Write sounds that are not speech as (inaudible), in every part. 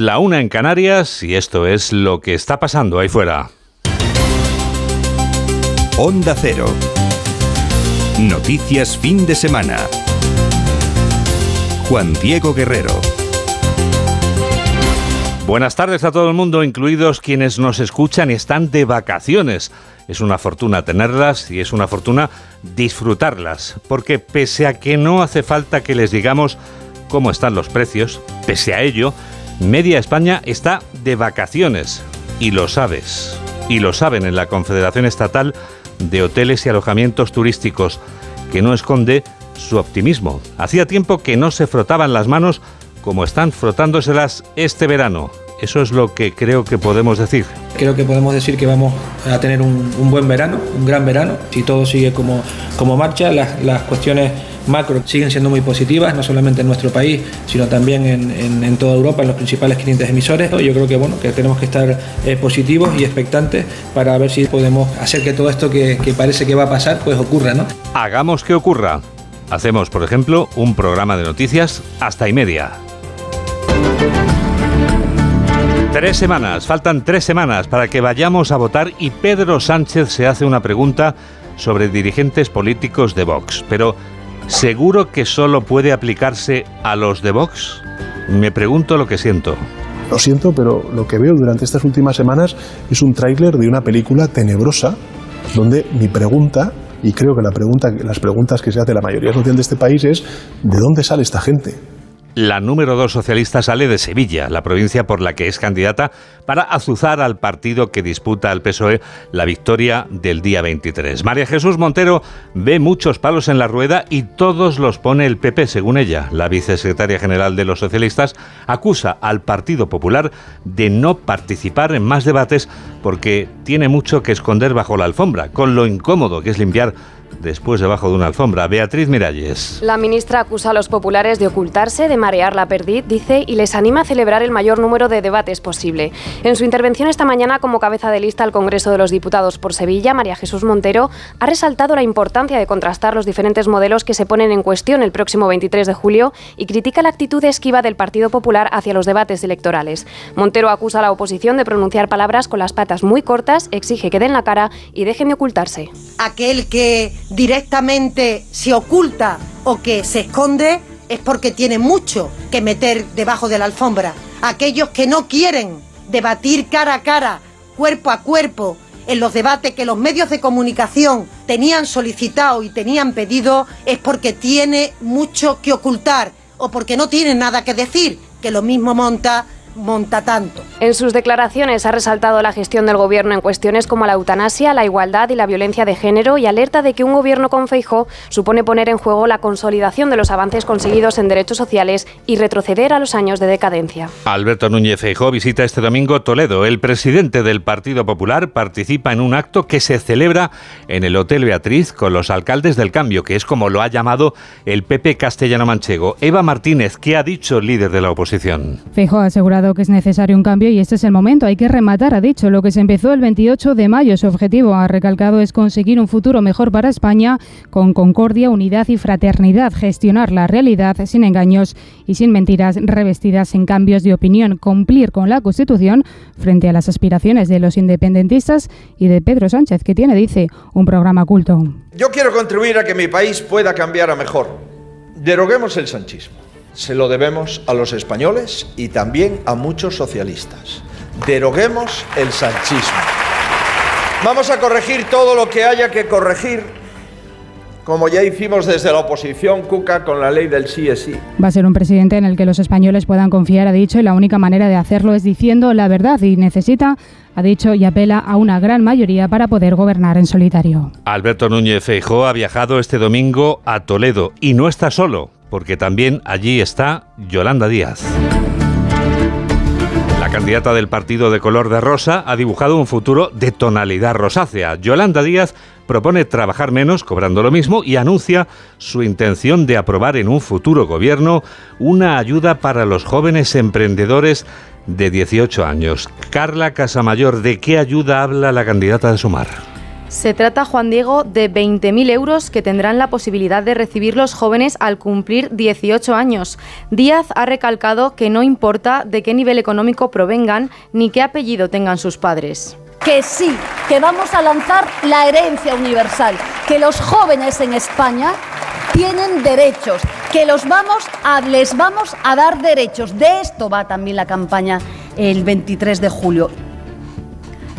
La una en Canarias y esto es lo que está pasando ahí fuera. Onda Cero. Noticias fin de semana. Juan Diego Guerrero. Buenas tardes a todo el mundo, incluidos quienes nos escuchan y están de vacaciones. Es una fortuna tenerlas y es una fortuna disfrutarlas, porque pese a que no hace falta que les digamos cómo están los precios, pese a ello, Media España está de vacaciones y lo sabes. Y lo saben en la Confederación Estatal de Hoteles y Alojamientos Turísticos, que no esconde su optimismo. Hacía tiempo que no se frotaban las manos como están frotándoselas este verano. Eso es lo que creo que podemos decir. Creo que podemos decir que vamos a tener un, buen verano, un gran verano, si todo sigue como, como marcha, las, las, cuestiones macro siguen siendo muy positivas, no solamente en nuestro país, sino también en, en, toda Europa, en los principales clientes emisores. Yo creo que, bueno, que tenemos que estar eh, positivos y expectantes para ver si podemos hacer que todo esto que, que parece que va a pasar, pues ocurra, ¿no? Hagamos que ocurra. Hacemos, por ejemplo, un programa de noticias hasta y media. Tres semanas, faltan tres semanas para que vayamos a votar y Pedro Sánchez se hace una pregunta sobre dirigentes políticos de Vox. Pero, ¿seguro que solo puede aplicarse a los de Vox? Me pregunto lo que siento. Lo siento, pero lo que veo durante estas últimas semanas es un tráiler de una película tenebrosa donde mi pregunta, y creo que la pregunta, las preguntas que se hace la mayoría social de este país es ¿de dónde sale esta gente? La número dos socialista sale de Sevilla, la provincia por la que es candidata, para azuzar al partido que disputa al PSOE la victoria del día 23. María Jesús Montero ve muchos palos en la rueda y todos los pone el PP, según ella. La vicesecretaria general de los socialistas acusa al Partido Popular de no participar en más debates porque tiene mucho que esconder bajo la alfombra, con lo incómodo que es limpiar después debajo de una alfombra. Beatriz Miralles. La ministra acusa a los populares de ocultarse, de marear la perdiz, dice, y les anima a celebrar el mayor número de debates posible. En su intervención esta mañana como cabeza de lista al Congreso de los Diputados por Sevilla, María Jesús Montero ha resaltado la importancia de contrastar los diferentes modelos que se ponen en cuestión el próximo 23 de julio y critica la actitud esquiva del Partido Popular hacia los debates electorales. Montero acusa a la oposición de pronunciar palabras con las patas muy cortas, exige que den la cara y dejen de ocultarse. Aquel que directamente se oculta o que se esconde es porque tiene mucho que meter debajo de la alfombra. Aquellos que no quieren debatir cara a cara, cuerpo a cuerpo, en los debates que los medios de comunicación tenían solicitado y tenían pedido, es porque tiene mucho que ocultar o porque no tiene nada que decir, que lo mismo monta monta tanto. En sus declaraciones ha resaltado la gestión del gobierno en cuestiones como la eutanasia, la igualdad y la violencia de género y alerta de que un gobierno con Feijó supone poner en juego la consolidación de los avances conseguidos en derechos sociales y retroceder a los años de decadencia. Alberto Núñez Feijó visita este domingo Toledo. El presidente del Partido Popular participa en un acto que se celebra en el Hotel Beatriz con los alcaldes del cambio, que es como lo ha llamado el PP castellano manchego. Eva Martínez, ¿qué ha dicho el líder de la oposición? Feijó ha asegurado que es necesario un cambio y este es el momento. Hay que rematar, ha dicho, lo que se empezó el 28 de mayo. Su objetivo, ha recalcado, es conseguir un futuro mejor para España con concordia, unidad y fraternidad. Gestionar la realidad sin engaños y sin mentiras revestidas en cambios de opinión. Cumplir con la Constitución frente a las aspiraciones de los independentistas y de Pedro Sánchez, que tiene, dice, un programa culto. Yo quiero contribuir a que mi país pueda cambiar a mejor. Deroguemos el sanchismo se lo debemos a los españoles y también a muchos socialistas. Deroguemos el sanchismo. Vamos a corregir todo lo que haya que corregir, como ya hicimos desde la oposición, Cuca, con la ley del sí es sí. Va a ser un presidente en el que los españoles puedan confiar, ha dicho, y la única manera de hacerlo es diciendo la verdad y necesita ha dicho y apela a una gran mayoría para poder gobernar en solitario. Alberto Núñez Feijóo ha viajado este domingo a Toledo y no está solo porque también allí está Yolanda Díaz. La candidata del partido de color de rosa ha dibujado un futuro de tonalidad rosácea. Yolanda Díaz propone trabajar menos cobrando lo mismo y anuncia su intención de aprobar en un futuro gobierno una ayuda para los jóvenes emprendedores de 18 años. Carla Casamayor, ¿de qué ayuda habla la candidata de Sumar? Se trata, Juan Diego, de 20.000 euros que tendrán la posibilidad de recibir los jóvenes al cumplir 18 años. Díaz ha recalcado que no importa de qué nivel económico provengan ni qué apellido tengan sus padres que sí, que vamos a lanzar la herencia universal, que los jóvenes en España tienen derechos, que los vamos a, les vamos a dar derechos. De esto va también la campaña el 23 de julio.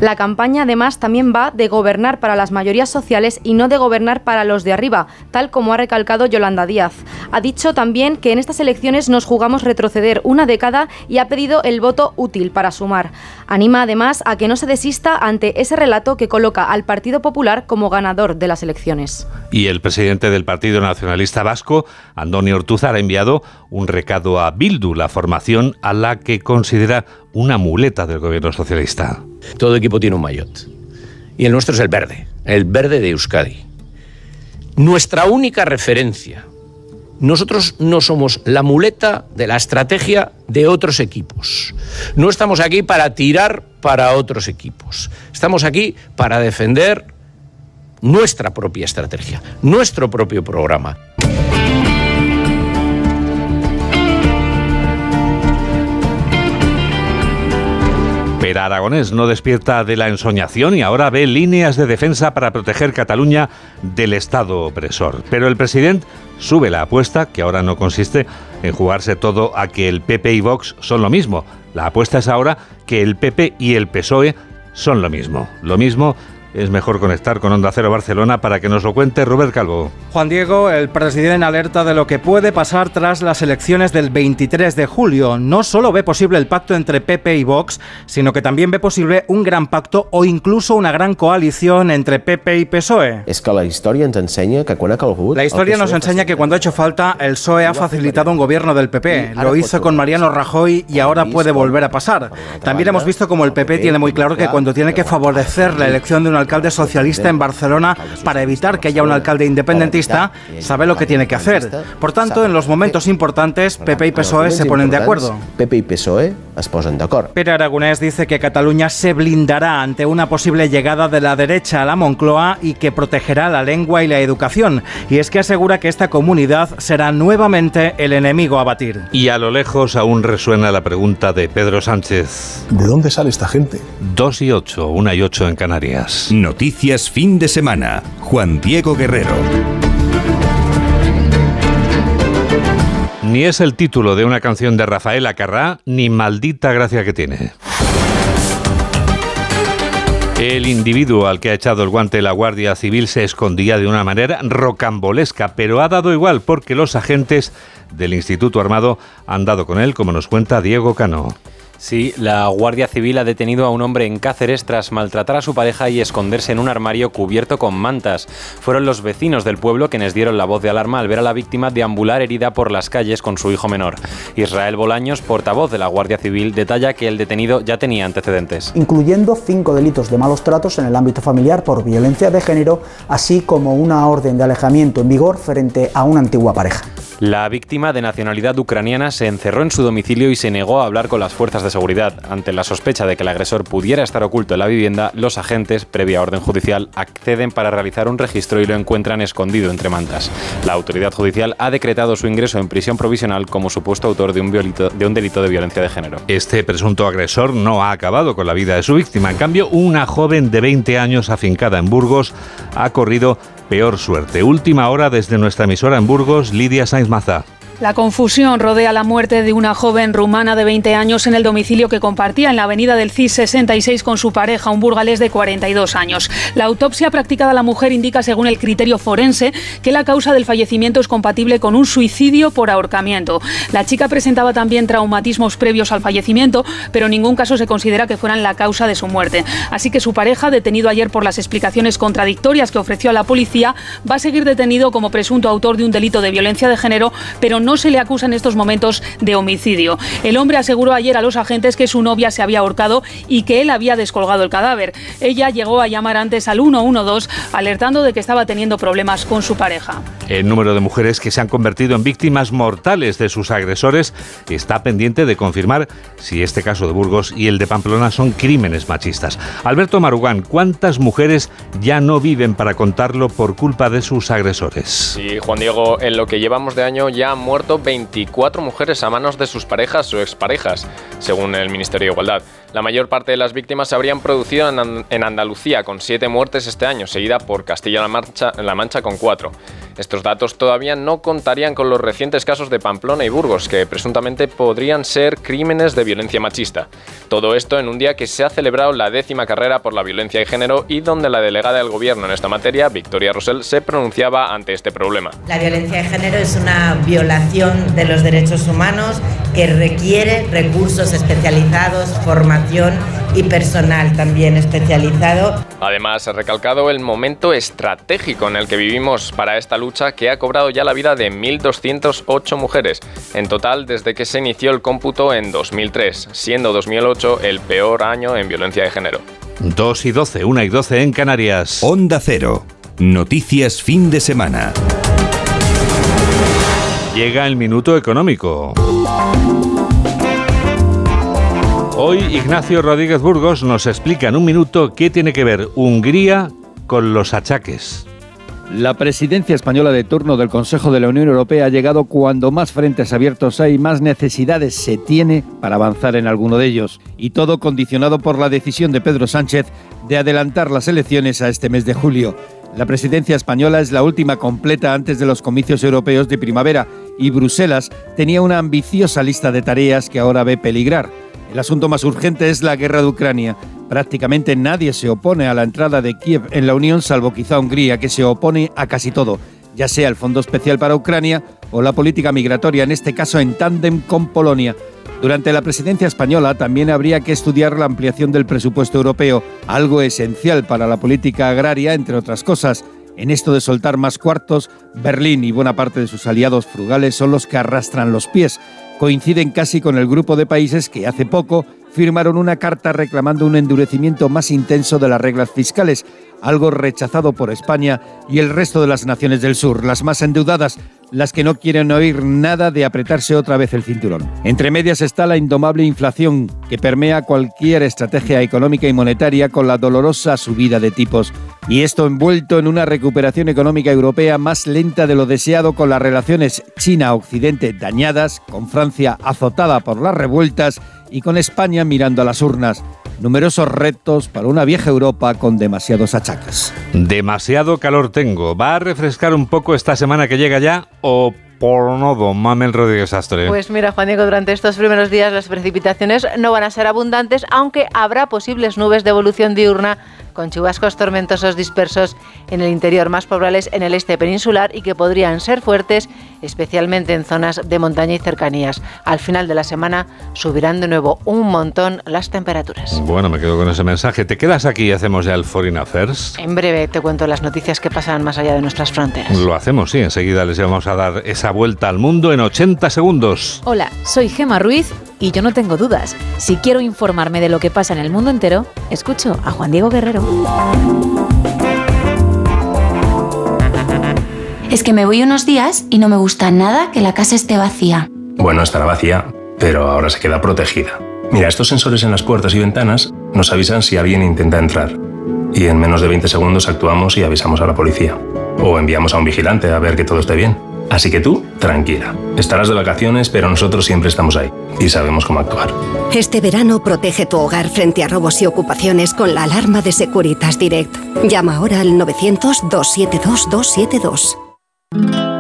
La campaña además también va de gobernar para las mayorías sociales y no de gobernar para los de arriba, tal como ha recalcado Yolanda Díaz. Ha dicho también que en estas elecciones nos jugamos retroceder una década y ha pedido el voto útil para sumar. Anima además a que no se desista ante ese relato que coloca al Partido Popular como ganador de las elecciones. Y el presidente del Partido Nacionalista Vasco, Antonio Ortuzar, ha enviado un recado a Bildu, la formación a la que considera una muleta del gobierno socialista. Todo equipo tiene un maillot. Y el nuestro es el verde, el verde de Euskadi. Nuestra única referencia. Nosotros no somos la muleta de la estrategia de otros equipos. No estamos aquí para tirar para otros equipos. Estamos aquí para defender nuestra propia estrategia, nuestro propio programa. Pero Aragonés no despierta de la ensoñación y ahora ve líneas de defensa para proteger Cataluña del Estado opresor. Pero el presidente sube la apuesta, que ahora no consiste en jugarse todo a que el PP y Vox son lo mismo. La apuesta es ahora que el PP y el PSOE son lo mismo. Lo mismo es mejor conectar con Onda Cero Barcelona para que nos lo cuente Robert Calvo. Juan Diego, el presidente en alerta de lo que puede pasar tras las elecciones del 23 de julio. No solo ve posible el pacto entre PP y Vox, sino que también ve posible un gran pacto o incluso una gran coalición entre PP y PSOE. Es que la historia nos enseña que cuando La historia nos enseña que cuando ha hecho falta, el PSOE ha facilitado un gobierno del PP. Lo hizo con Mariano Rajoy y ahora puede volver a pasar. También hemos visto como el PP tiene muy claro que cuando tiene que favorecer la elección de una alcalde socialista en Barcelona para evitar que haya un alcalde independentista, sabe lo que tiene que hacer. Por tanto, en los momentos importantes, PP y PSOE se ponen de acuerdo. PP y PSOE se ponen de acuerdo. Pero Aragonés dice que Cataluña se blindará ante una posible llegada de la derecha a la Moncloa y que protegerá la lengua y la educación. Y es que asegura que esta comunidad será nuevamente el enemigo a batir. Y a lo lejos aún resuena la pregunta de Pedro Sánchez. ¿De dónde sale esta gente? Dos y ocho, una y ocho en Canarias. Noticias fin de semana. Juan Diego Guerrero. Ni es el título de una canción de Rafael Acarrá, ni maldita gracia que tiene. El individuo al que ha echado el guante la Guardia Civil se escondía de una manera rocambolesca, pero ha dado igual porque los agentes del Instituto Armado han dado con él, como nos cuenta Diego Cano. Sí, la Guardia Civil ha detenido a un hombre en Cáceres tras maltratar a su pareja y esconderse en un armario cubierto con mantas. Fueron los vecinos del pueblo quienes dieron la voz de alarma al ver a la víctima deambular herida por las calles con su hijo menor. Israel Bolaños, portavoz de la Guardia Civil, detalla que el detenido ya tenía antecedentes. Incluyendo cinco delitos de malos tratos en el ámbito familiar por violencia de género, así como una orden de alejamiento en vigor frente a una antigua pareja. La víctima de nacionalidad ucraniana se encerró en su domicilio y se negó a hablar con las fuerzas de seguridad. Ante la sospecha de que el agresor pudiera estar oculto en la vivienda, los agentes, previa orden judicial, acceden para realizar un registro y lo encuentran escondido entre mantas. La autoridad judicial ha decretado su ingreso en prisión provisional como supuesto autor de un, de un delito de violencia de género. Este presunto agresor no ha acabado con la vida de su víctima. En cambio, una joven de 20 años afincada en Burgos ha corrido peor suerte. Última hora desde nuestra emisora en Burgos, Lidia Sainz Maza. La confusión rodea la muerte de una joven rumana de 20 años en el domicilio que compartía en la avenida del CIS 66 con su pareja, un burgalés de 42 años. La autopsia practicada a la mujer indica, según el criterio forense, que la causa del fallecimiento es compatible con un suicidio por ahorcamiento. La chica presentaba también traumatismos previos al fallecimiento, pero en ningún caso se considera que fueran la causa de su muerte. Así que su pareja, detenido ayer por las explicaciones contradictorias que ofreció a la policía, va a seguir detenido como presunto autor de un delito de violencia de género, pero no no se le acusa en estos momentos de homicidio. El hombre aseguró ayer a los agentes que su novia se había ahorcado y que él había descolgado el cadáver. Ella llegó a llamar antes al 112 alertando de que estaba teniendo problemas con su pareja. El número de mujeres que se han convertido en víctimas mortales de sus agresores está pendiente de confirmar si este caso de Burgos y el de Pamplona son crímenes machistas. Alberto Marugán, ¿cuántas mujeres ya no viven para contarlo por culpa de sus agresores? Sí, Juan Diego, en lo que llevamos de año ya han muerto 24 mujeres a manos de sus parejas o exparejas, según el Ministerio de Igualdad. La mayor parte de las víctimas se habrían producido en Andalucía, con siete muertes este año, seguida por Castilla-La Mancha, La Mancha con cuatro. Estos datos todavía no contarían con los recientes casos de Pamplona y Burgos, que presuntamente podrían ser crímenes de violencia machista. Todo esto en un día que se ha celebrado la décima carrera por la violencia de género y donde la delegada del gobierno en esta materia, Victoria Rosell, se pronunciaba ante este problema. La violencia de género es una violación de los derechos humanos que requiere recursos especializados, formación y personal también especializado. Además, ha recalcado el momento estratégico en el que vivimos para esta lucha que ha cobrado ya la vida de 1.208 mujeres, en total desde que se inició el cómputo en 2003, siendo 2008 el peor año en violencia de género. 2 y 12, 1 y 12 en Canarias. Onda Cero. Noticias fin de semana. Llega el minuto económico. Hoy Ignacio Rodríguez Burgos nos explica en un minuto qué tiene que ver Hungría con los achaques. La presidencia española de turno del Consejo de la Unión Europea ha llegado cuando más frentes abiertos hay, más necesidades se tiene para avanzar en alguno de ellos. Y todo condicionado por la decisión de Pedro Sánchez de adelantar las elecciones a este mes de julio. La presidencia española es la última completa antes de los comicios europeos de primavera y Bruselas tenía una ambiciosa lista de tareas que ahora ve peligrar. El asunto más urgente es la guerra de Ucrania. Prácticamente nadie se opone a la entrada de Kiev en la Unión, salvo quizá Hungría, que se opone a casi todo, ya sea el Fondo Especial para Ucrania o la política migratoria, en este caso en tándem con Polonia. Durante la presidencia española también habría que estudiar la ampliación del presupuesto europeo, algo esencial para la política agraria, entre otras cosas. En esto de soltar más cuartos, Berlín y buena parte de sus aliados frugales son los que arrastran los pies coinciden casi con el grupo de países que hace poco firmaron una carta reclamando un endurecimiento más intenso de las reglas fiscales, algo rechazado por España y el resto de las naciones del sur, las más endeudadas, las que no quieren oír nada de apretarse otra vez el cinturón. Entre medias está la indomable inflación que permea cualquier estrategia económica y monetaria con la dolorosa subida de tipos. Y esto envuelto en una recuperación económica europea más lenta de lo deseado con las relaciones China-Occidente dañadas, con Francia azotada por las revueltas y con España mirando a las urnas. Numerosos retos para una vieja Europa con demasiados achaques. Demasiado calor tengo. ¿Va a refrescar un poco esta semana que llega ya o por no, don Mamel Rodríguez Astre? Pues mira, Juan Diego, durante estos primeros días las precipitaciones no van a ser abundantes, aunque habrá posibles nubes de evolución diurna con chubascos tormentosos dispersos en el interior más probables en el este peninsular y que podrían ser fuertes, especialmente en zonas de montaña y cercanías. Al final de la semana subirán de nuevo un montón las temperaturas. Bueno, me quedo con ese mensaje. ¿Te quedas aquí y hacemos ya el Foreign Affairs? En breve te cuento las noticias que pasan más allá de nuestras fronteras. Lo hacemos, sí. Enseguida les vamos a dar esa vuelta al mundo en 80 segundos. Hola, soy Gema Ruiz y yo no tengo dudas. Si quiero informarme de lo que pasa en el mundo entero, escucho a Juan Diego Guerrero. Es que me voy unos días y no me gusta nada que la casa esté vacía. Bueno, estará vacía, pero ahora se queda protegida. Mira, estos sensores en las puertas y ventanas nos avisan si alguien intenta entrar. Y en menos de 20 segundos actuamos y avisamos a la policía. O enviamos a un vigilante a ver que todo esté bien. Así que tú, tranquila. Estarás de vacaciones, pero nosotros siempre estamos ahí y sabemos cómo actuar. Este verano protege tu hogar frente a robos y ocupaciones con la alarma de Securitas Direct. Llama ahora al 900-272-272.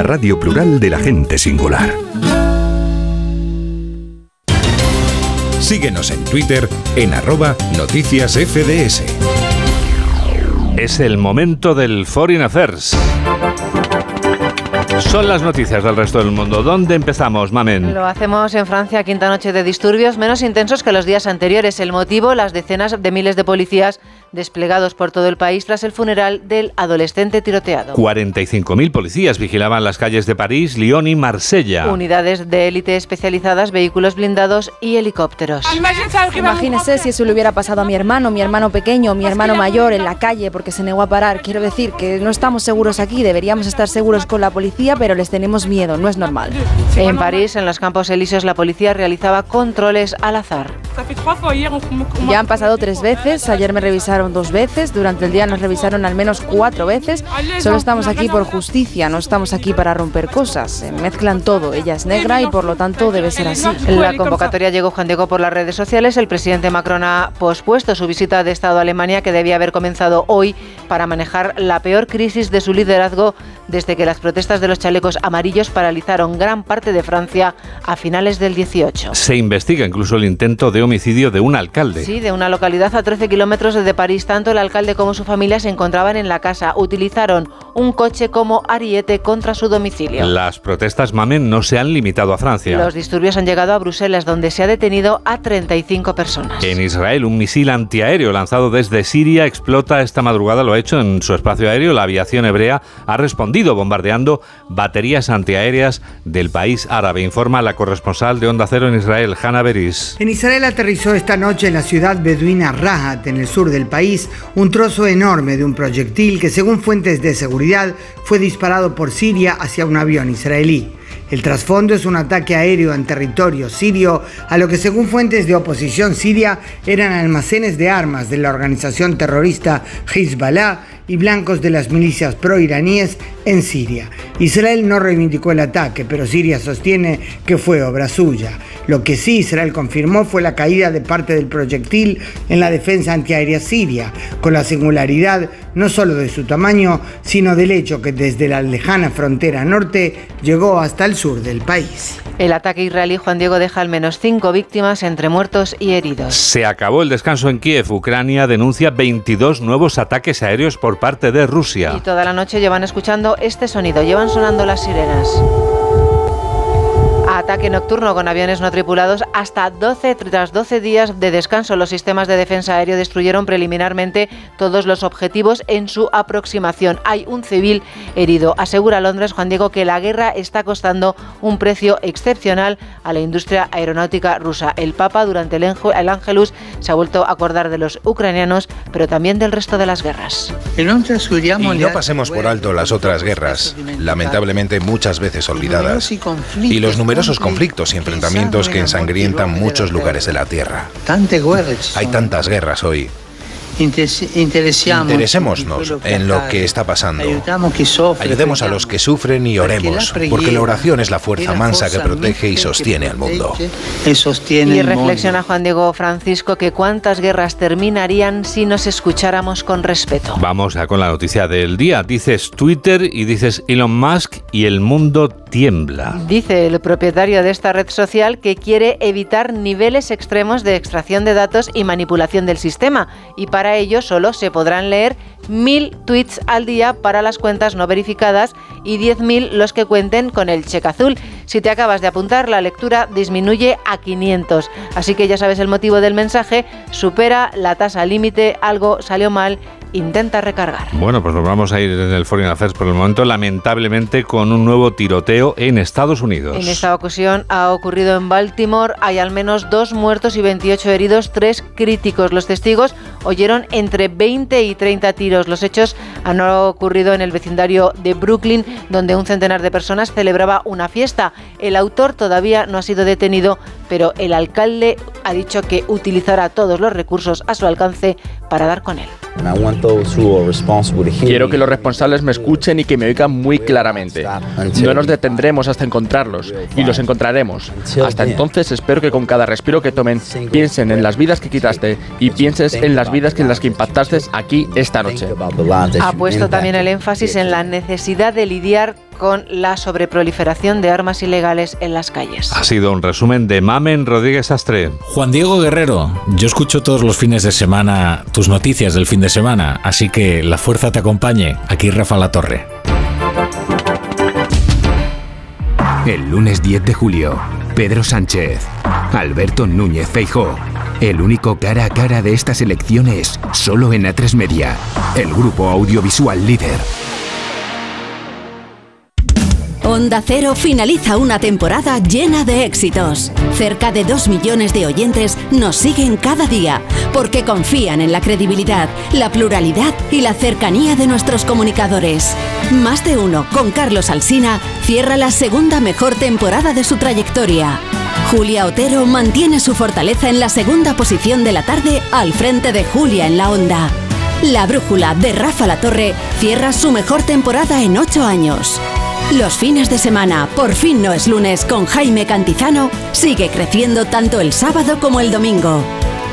La radio plural de la gente singular. Síguenos en Twitter en arroba noticias FDS. Es el momento del Foreign Affairs. Son las noticias del resto del mundo. ¿Dónde empezamos, Mamen? Lo hacemos en Francia, quinta noche de disturbios menos intensos que los días anteriores. El motivo, las decenas de miles de policías desplegados por todo el país tras el funeral del adolescente tiroteado. 45.000 policías vigilaban las calles de París, Lyon y Marsella. Unidades de élite especializadas, vehículos blindados y helicópteros. Imagínese si eso le hubiera pasado a mi hermano, mi hermano pequeño, mi hermano mayor en la calle porque se negó a parar. Quiero decir que no estamos seguros aquí, deberíamos estar seguros con la policía, pero les tenemos miedo, no es normal. En París, en los Campos Elíseos, la policía realizaba controles al azar. Ya han pasado tres veces, ayer me revisaron dos veces, durante el día nos revisaron al menos cuatro veces. Solo estamos aquí por justicia, no estamos aquí para romper cosas. Se mezclan todo, ella es negra y por lo tanto debe ser así. La convocatoria llegó Juan Diego por las redes sociales. El presidente Macron ha pospuesto su visita de Estado a Alemania que debía haber comenzado hoy para manejar la peor crisis de su liderazgo desde que las protestas de los chalecos amarillos paralizaron gran parte de Francia a finales del 18. Se investiga incluso el intento de homicidio de un alcalde. Sí, de una localidad a 13 kilómetros de París. Tanto el alcalde como su familia se encontraban en la casa. Utilizaron un coche como ariete contra su domicilio. Las protestas Mamen no se han limitado a Francia. Los disturbios han llegado a Bruselas, donde se ha detenido a 35 personas. En Israel, un misil antiaéreo lanzado desde Siria explota esta madrugada. Lo ha hecho en su espacio aéreo. La aviación hebrea ha respondido bombardeando baterías antiaéreas del país árabe. Informa la corresponsal de Onda Cero en Israel, Hanna Beris. En Israel aterrizó esta noche en la ciudad beduina Rahat, en el sur del país, un trozo enorme de un proyectil que, según fuentes de seguridad, fue disparado por Siria hacia un avión israelí. El trasfondo es un ataque aéreo en territorio sirio a lo que según fuentes de oposición siria eran almacenes de armas de la organización terrorista Hezbollah y blancos de las milicias proiraníes en Siria. Israel no reivindicó el ataque, pero Siria sostiene que fue obra suya. Lo que sí Israel confirmó fue la caída de parte del proyectil en la defensa antiaérea siria, con la singularidad no solo de su tamaño, sino del hecho que desde la lejana frontera norte llegó hasta el sur del país. El ataque israelí, Juan Diego, deja al menos cinco víctimas entre muertos y heridos. Se acabó el descanso en Kiev. Ucrania denuncia 22 nuevos ataques aéreos por parte de Rusia. Y toda la noche llevan escuchando este sonido, llevan sonando las sirenas. Ataque nocturno con aviones no tripulados hasta 12 tras 12 días de descanso. Los sistemas de defensa aéreo destruyeron preliminarmente todos los objetivos en su aproximación. Hay un civil herido. Asegura Londres Juan Diego que la guerra está costando un precio excepcional a la industria aeronáutica rusa. El Papa durante el, el Ángelus se ha vuelto a acordar de los ucranianos, pero también del resto de las guerras. Y no pasemos por alto las otras guerras, lamentablemente muchas veces olvidadas, y los numerosos conflictos y enfrentamientos que ensangrientan muchos lugares de la Tierra. Hay tantas guerras hoy. Interesémonos en lo que está pasando. Ayudemos a los que sufren y oremos, porque la oración es la fuerza mansa que protege y sostiene al mundo. Y reflexiona Juan Diego Francisco que cuántas guerras terminarían si nos escucháramos con respeto. Vamos a con la noticia del día. Dices Twitter y dices Elon Musk y el mundo tiembla. Dice el propietario de esta red social que quiere evitar niveles extremos de extracción de datos y manipulación del sistema y para ello solo se podrán leer mil tweets al día para las cuentas no verificadas y 10.000 los que cuenten con el cheque azul. Si te acabas de apuntar, la lectura disminuye a 500. Así que ya sabes el motivo del mensaje, supera la tasa límite, algo salió mal intenta recargar. Bueno, pues nos vamos a ir en el Foreign Affairs por el momento, lamentablemente con un nuevo tiroteo en Estados Unidos. En esta ocasión ha ocurrido en Baltimore, hay al menos dos muertos y 28 heridos, tres críticos. Los testigos oyeron entre 20 y 30 tiros. Los hechos han ocurrido en el vecindario de Brooklyn, donde un centenar de personas celebraba una fiesta. El autor todavía no ha sido detenido, pero el alcalde ha dicho que utilizará todos los recursos a su alcance para dar con él. Quiero que los responsables me escuchen y que me oigan muy claramente. No nos detendremos hasta encontrarlos y los encontraremos. Hasta entonces espero que con cada respiro que tomen piensen en las vidas que quitaste y pienses en las vidas en las que impactaste aquí esta noche. Ha puesto también el énfasis en la necesidad de lidiar con la sobreproliferación de armas ilegales en las calles. Ha sido un resumen de Mamen Rodríguez Astre. Juan Diego Guerrero, yo escucho todos los fines de semana tus noticias del fin de semana, así que la fuerza te acompañe. Aquí Rafa La Torre. El lunes 10 de julio, Pedro Sánchez, Alberto Núñez Feijó. El único cara a cara de estas elecciones, solo en A3 Media, el grupo audiovisual líder. Onda Cero finaliza una temporada llena de éxitos. Cerca de 2 millones de oyentes nos siguen cada día porque confían en la credibilidad, la pluralidad y la cercanía de nuestros comunicadores. Más de uno, con Carlos Alsina, cierra la segunda mejor temporada de su trayectoria. Julia Otero mantiene su fortaleza en la segunda posición de la tarde al frente de Julia en la Onda. La brújula de Rafa La Torre cierra su mejor temporada en ocho años. Los fines de semana, por fin no es lunes, con Jaime Cantizano, sigue creciendo tanto el sábado como el domingo.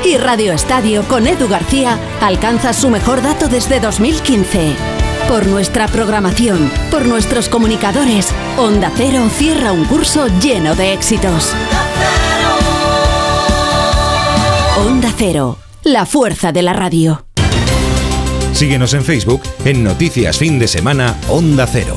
Y Radio Estadio con Edu García alcanza su mejor dato desde 2015. Por nuestra programación, por nuestros comunicadores, Onda Cero cierra un curso lleno de éxitos. Onda Cero, la fuerza de la radio. Síguenos en Facebook en Noticias Fin de Semana Onda Cero.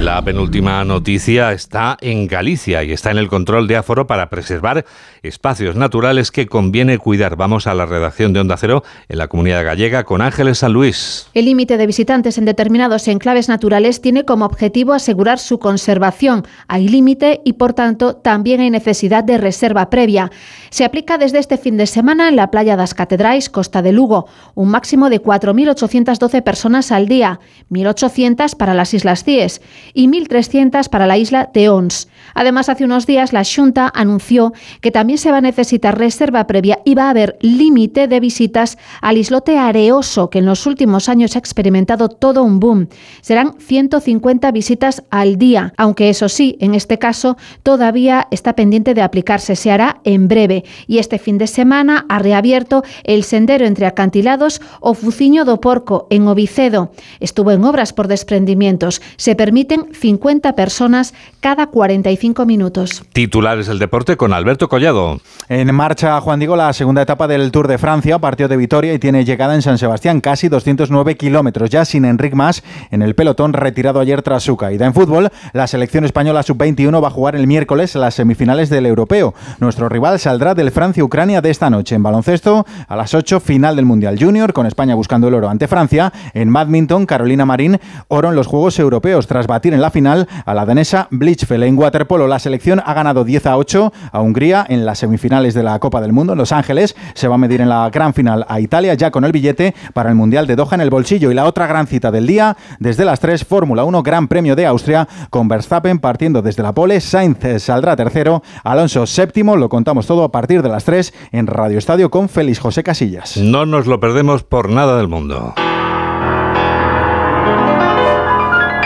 La penúltima noticia está en Galicia y está en el control de aforo para preservar espacios naturales que conviene cuidar. Vamos a la redacción de Onda Cero en la comunidad gallega con Ángeles San Luis. El límite de visitantes en determinados enclaves naturales tiene como objetivo asegurar su conservación. Hay límite y, por tanto, también hay necesidad de reserva previa. Se aplica desde este fin de semana en la playa das Catedrais, Costa de Lugo, un máximo de 4.812 personas al día, 1.800 para las Islas Cíes y 1.300 para la isla de Ons. Además, hace unos días la Junta anunció que también se va a necesitar reserva previa y va a haber límite de visitas al islote Areoso, que en los últimos años ha experimentado todo un boom. Serán 150 visitas al día, aunque eso sí, en este caso todavía está pendiente de aplicarse. Se hará en breve. Y este fin de semana ha reabierto el sendero entre acantilados o Fuciño do Porco, en Ovicedo. Estuvo en obras por desprendimientos. Se permiten 50 personas cada 45 minutos. Titulares del deporte con Alberto Collado. En marcha, Juan Diego, la segunda etapa del Tour de Francia, partió de Vitoria y tiene llegada en San Sebastián, casi 209 kilómetros, ya sin Enric Mas en el pelotón retirado ayer tras su caída. En fútbol, la selección española sub-21 va a jugar el miércoles las semifinales del europeo. Nuestro rival saldrá del Francia-Ucrania de esta noche. En baloncesto, a las 8, final del Mundial Junior, con España buscando el oro ante Francia. En badminton, Carolina Marín, oro en los Juegos Europeos, tras batir en la final a la danesa Blitzfeld. En waterpolo, la selección ha ganado 10 a 8 a Hungría en las semifinales de la Copa del Mundo en Los Ángeles. Se va a medir en la gran final a Italia, ya con el billete para el Mundial de Doha en el bolsillo. Y la otra gran cita del día, desde las 3, Fórmula 1, Gran Premio de Austria, con Verstappen partiendo desde la pole. Sainz saldrá tercero, Alonso séptimo. Lo contamos todo a partir de las 3 en Radio Estadio con Félix José Casillas. No nos lo perdemos por nada del mundo.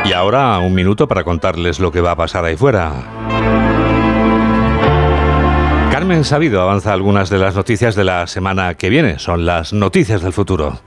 Y ahora un minuto para contarles lo que va a pasar ahí fuera. Carmen Sabido avanza algunas de las noticias de la semana que viene. Son las noticias del futuro.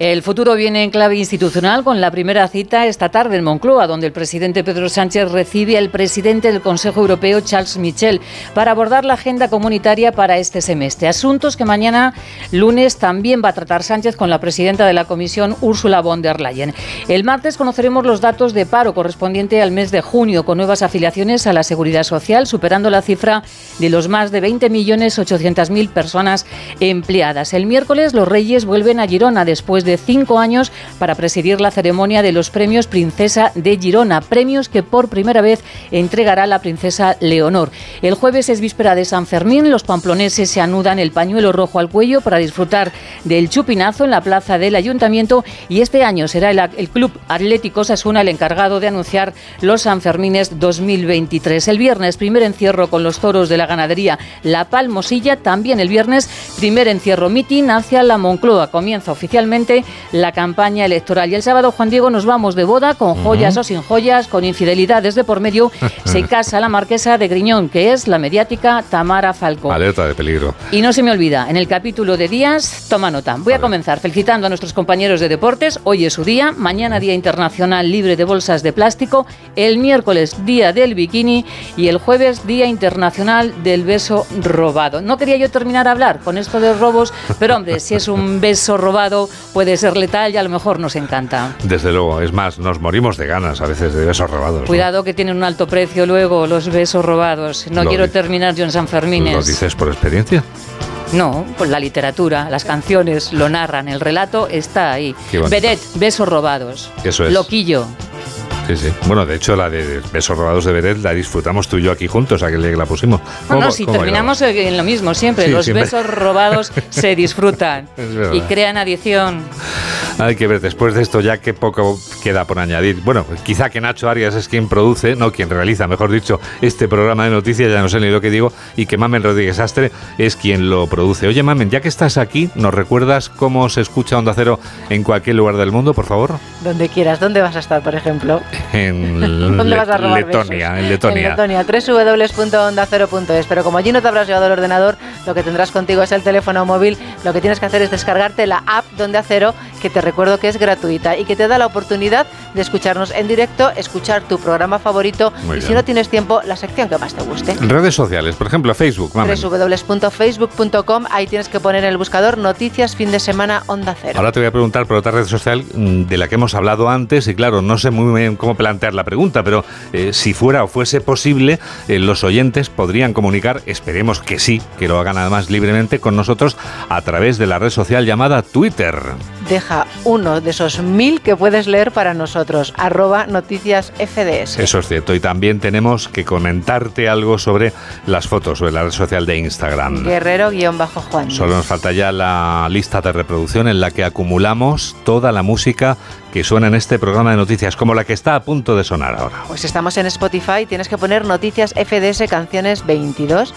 El futuro viene en clave institucional con la primera cita esta tarde en Moncloa, donde el presidente Pedro Sánchez recibe al presidente del Consejo Europeo, Charles Michel, para abordar la agenda comunitaria para este semestre. Asuntos que mañana lunes también va a tratar Sánchez con la presidenta de la Comisión, Ursula von der Leyen. El martes conoceremos los datos de paro correspondiente al mes de junio, con nuevas afiliaciones a la Seguridad Social, superando la cifra de los más de 20.800.000 personas empleadas. El miércoles los Reyes vuelven a Girona después de de cinco años para presidir la ceremonia de los premios Princesa de Girona, premios que por primera vez entregará la princesa Leonor. El jueves es víspera de San Fermín, los pamploneses se anudan el pañuelo rojo al cuello para disfrutar del chupinazo en la plaza del ayuntamiento y este año será el, el Club Atlético Sasuna el encargado de anunciar los Sanfermines 2023. El viernes, primer encierro con los toros de la ganadería La Palmosilla, también el viernes, primer encierro mitin hacia la Moncloa. Comienza oficialmente la campaña electoral. Y el sábado, Juan Diego, nos vamos de boda con joyas o sin joyas, con infidelidades de por medio. (laughs) Se casa la marquesa de Griñón, que es la mediática Tamara Falcón. Alerta de peligro. Y no se me olvida, en el capítulo de días, toma nota. Voy a comenzar felicitando a nuestros compañeros de deportes. Hoy es su día, mañana Día Internacional Libre de Bolsas de Plástico, el miércoles Día del Bikini y el jueves Día Internacional del Beso Robado. No quería yo terminar a hablar con esto de robos, pero hombre, si es un (laughs) beso robado puede ser letal y a lo mejor nos encanta. Desde luego, es más, nos morimos de ganas a veces de besos robados. Cuidado que tienen un alto precio luego los besos robados. No quiero terminar yo en San Fermín. ¿Lo dices por experiencia? No, pues la literatura, las canciones lo narran, el relato está ahí. Vedette, besos robados. Eso es. Loquillo. Sí, sí. Bueno, de hecho, la de Besos Robados de Beret la disfrutamos tú y yo aquí juntos, aquel día que la pusimos. No, no, si terminamos en lo mismo siempre. Los besos robados (laughs) se disfrutan y crean adición. Hay que ver, después de esto ya que poco queda por añadir. Bueno, quizá que Nacho Arias es quien produce, no quien realiza, mejor dicho, este programa de noticias, ya no sé ni lo que digo, y que Mamen Rodríguez Astre es quien lo produce. Oye, Mamen, ya que estás aquí, ¿nos recuerdas cómo se escucha Onda Cero en cualquier lugar del mundo, por favor? Donde quieras. ¿Dónde vas a estar, por ejemplo? En Letonia, en Letonia. En Letonia, www.ondacero.es. Pero como allí no te habrás llevado el ordenador, lo que tendrás contigo es el teléfono móvil. Lo que tienes que hacer es descargarte la app Donde Acero, que te recuerdo que es gratuita y que te da la oportunidad de escucharnos en directo, escuchar tu programa favorito y si no tienes tiempo, la sección que más te guste. Redes sociales, por ejemplo, Facebook. www.facebook.com, ahí tienes que poner en el buscador Noticias Fin de Semana Onda Cero. Ahora te voy a preguntar por otra red social mm, de la que hemos hablado antes y claro, no sé muy bien cómo plantear la pregunta, pero eh, si fuera o fuese posible, eh, los oyentes podrían comunicar, esperemos que sí, que lo hagan además libremente con nosotros a través de la red social llamada Twitter. Deja uno de esos mil que puedes leer para nosotros, arroba noticias FDS. Eso es cierto, y también tenemos que comentarte algo sobre las fotos, sobre la red social de Instagram. Guerrero-Juan. Solo nos falta ya la lista de reproducción en la que acumulamos toda la música que suena en este programa de noticias, como la que está a punto de sonar ahora. Pues estamos en Spotify, tienes que poner Noticias FDS Canciones 22-23.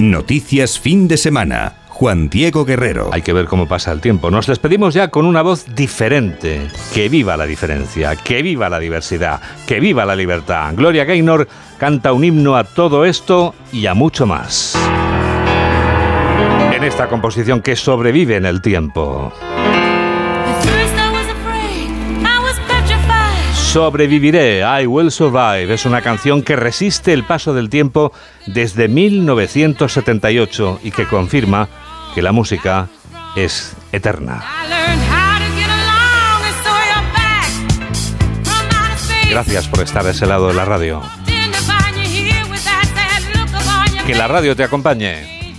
Noticias fin de semana. Juan Diego Guerrero. Hay que ver cómo pasa el tiempo. Nos despedimos ya con una voz diferente. Que viva la diferencia, que viva la diversidad, que viva la libertad. Gloria Gaynor canta un himno a todo esto y a mucho más. En esta composición que sobrevive en el tiempo. Sobreviviré, I Will Survive. Es una canción que resiste el paso del tiempo desde 1978 y que confirma que la música es eterna. Gracias por estar a ese lado de la radio. Que la radio te acompañe.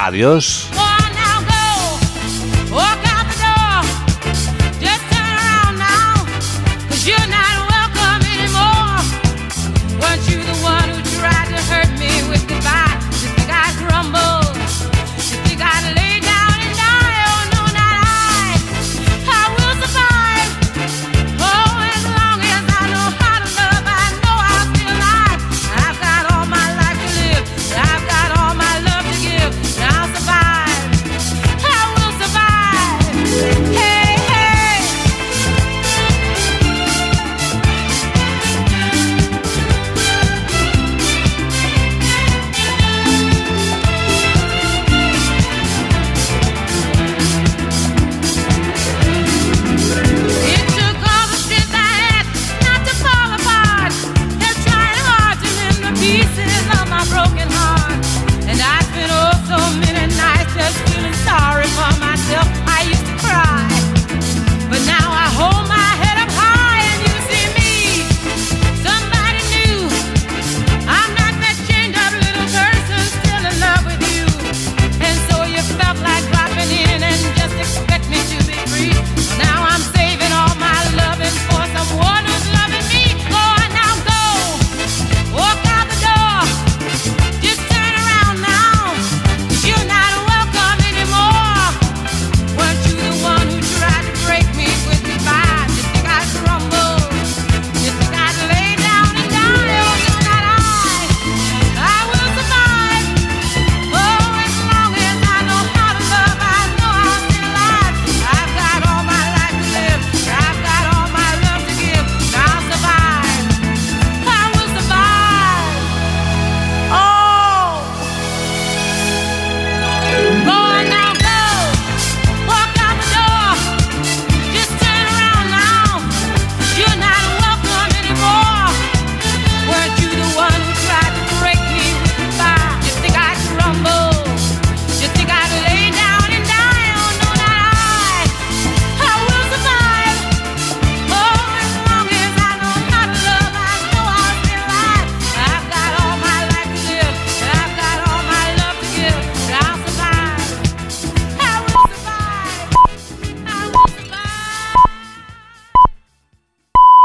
Adiós.